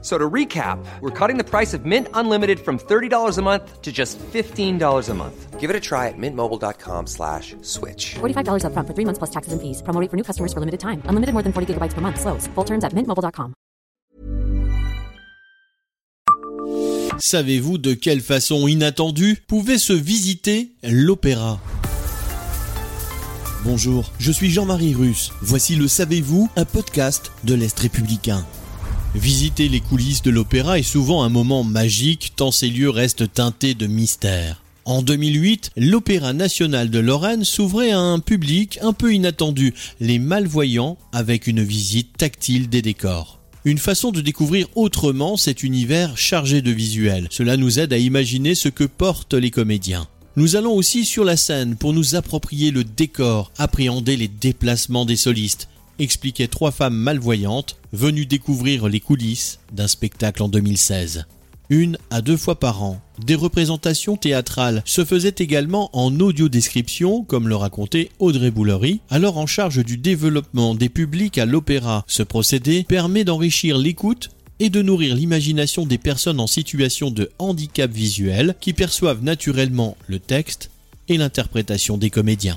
So to recap, we're cutting the price of Mint Unlimited from $30 a month to just $15 a month. Give it a try at mintmobile.com slash switch. $45 upfront for three months plus taxes and fees. Promo rate for new customers for limited time. Unlimited more than 40 gigabytes per month. Slows. Full terms at mintmobile.com. Savez-vous de quelle façon inattendue pouvait se visiter l'opéra? Bonjour, je suis Jean-Marie Russe. Voici le Savez-vous, un podcast de l'Est républicain. Visiter les coulisses de l'opéra est souvent un moment magique tant ces lieux restent teintés de mystère. En 2008, l'Opéra national de Lorraine s'ouvrait à un public un peu inattendu, les malvoyants, avec une visite tactile des décors. Une façon de découvrir autrement cet univers chargé de visuels. Cela nous aide à imaginer ce que portent les comédiens. Nous allons aussi sur la scène pour nous approprier le décor, appréhender les déplacements des solistes, expliquaient trois femmes malvoyantes venues découvrir les coulisses d'un spectacle en 2016. Une à deux fois par an, des représentations théâtrales se faisaient également en audio-description, comme le racontait Audrey Boulery, alors en charge du développement des publics à l'opéra. Ce procédé permet d'enrichir l'écoute et de nourrir l'imagination des personnes en situation de handicap visuel qui perçoivent naturellement le texte et l'interprétation des comédiens.